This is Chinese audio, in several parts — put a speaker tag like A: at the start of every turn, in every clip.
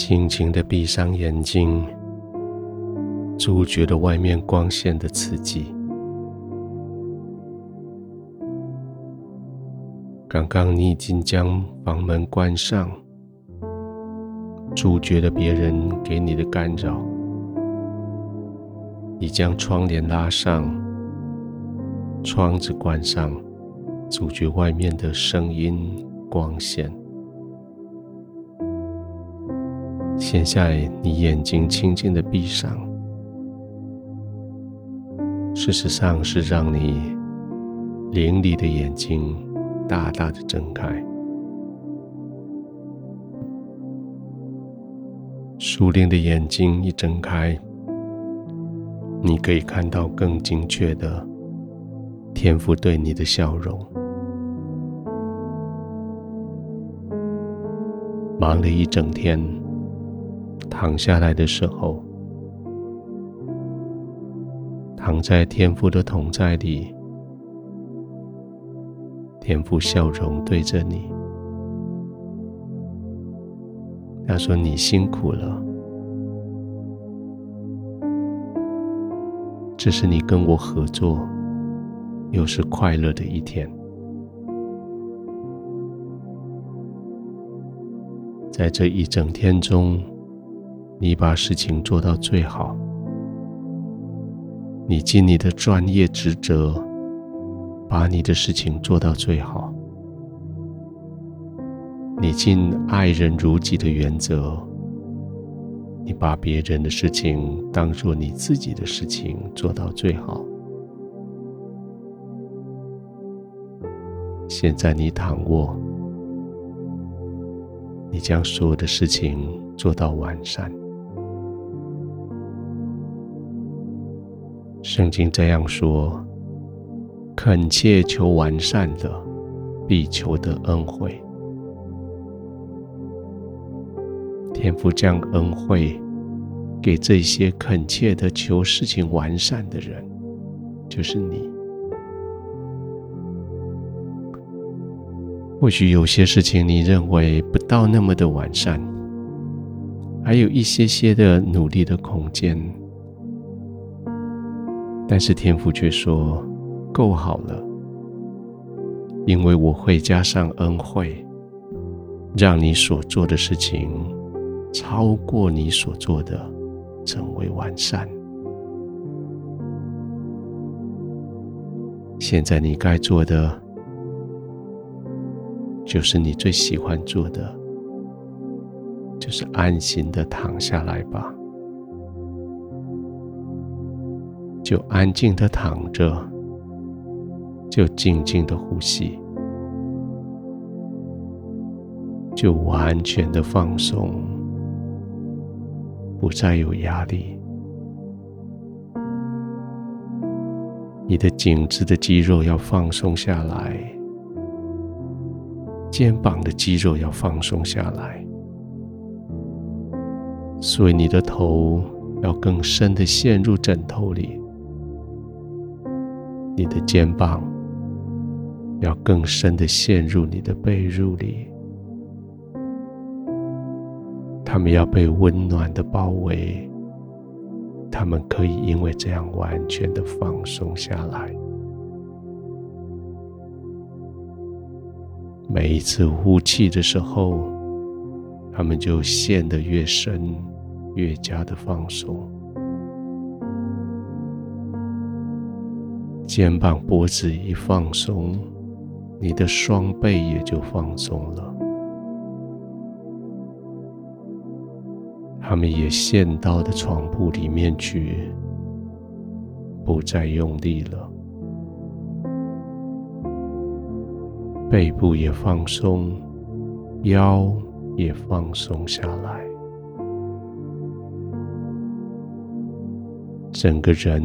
A: 轻轻的闭上眼睛，阻绝了外面光线的刺激。刚刚你已经将房门关上，阻绝了别人给你的干扰。你将窗帘拉上，窗子关上，阻绝外面的声音、光线。现在，你眼睛轻轻的闭上，事实上是让你灵里的眼睛大大的睁开。熟练的眼睛一睁开，你可以看到更精确的天父对你的笑容。忙了一整天。躺下来的时候，躺在天父的同在里，天父笑容对着你，他说：“你辛苦了，这是你跟我合作，又是快乐的一天。”在这一整天中，你把事情做到最好，你尽你的专业职责，把你的事情做到最好。你尽爱人如己的原则，你把别人的事情当做你自己的事情做到最好。现在你躺卧，你将所有的事情做到完善。圣经这样说：“恳切求完善的，必求得恩惠。天父将恩惠给这些恳切的求事情完善的人，就是你。或许有些事情你认为不到那么的完善，还有一些些的努力的空间。”但是天父却说：“够好了，因为我会加上恩惠，让你所做的事情超过你所做的，成为完善。现在你该做的，就是你最喜欢做的，就是安心的躺下来吧。”就安静的躺着，就静静的呼吸，就完全的放松，不再有压力。你的颈子的肌肉要放松下来，肩膀的肌肉要放松下来，所以你的头要更深的陷入枕头里。你的肩膀要更深的陷入你的被褥里，他们要被温暖的包围，他们可以因为这样完全的放松下来。每一次呼气的时候，他们就陷得越深，越加的放松。肩膀、脖子一放松，你的双背也就放松了。他们也陷到的床铺里面去，不再用力了。背部也放松，腰也放松下来，整个人。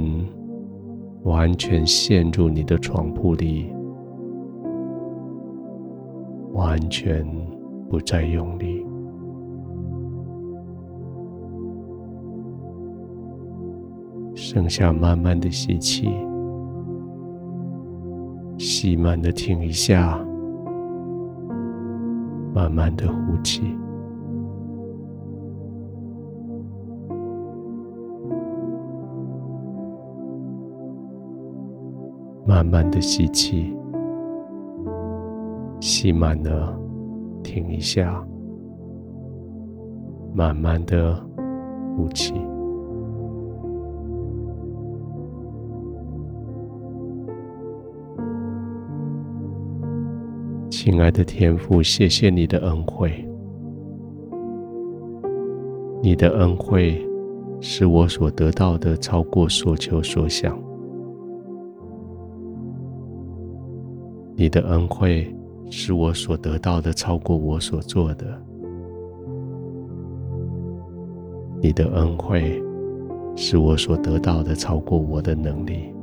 A: 完全陷入你的床铺里，完全不再用力，剩下慢慢的吸气，吸满的停一下，慢慢的呼气，慢慢的吸气，吸满了，停一下，慢慢的呼气。亲爱的天父，谢谢你的恩惠，你的恩惠使我所得到的超过所求所想，你的恩惠是我所得到的超过我所做的，你的恩惠是我所得到的超过我的能力。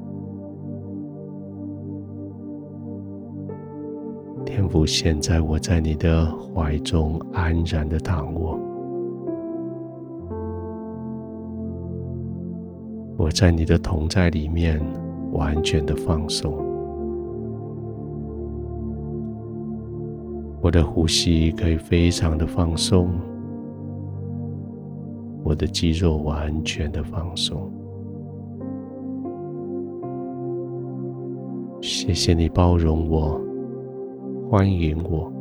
A: 天父，现在我在你的怀中安然的躺卧，我在你的同在里面完全的放松，我的呼吸可以非常的放松，我的肌肉完全的放松。谢谢你包容我。欢迎我，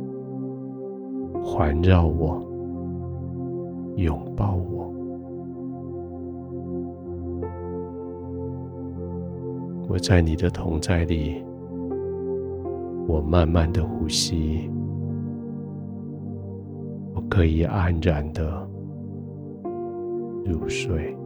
A: 环绕我，拥抱我。我在你的同在里，我慢慢的呼吸，可以安然的入睡。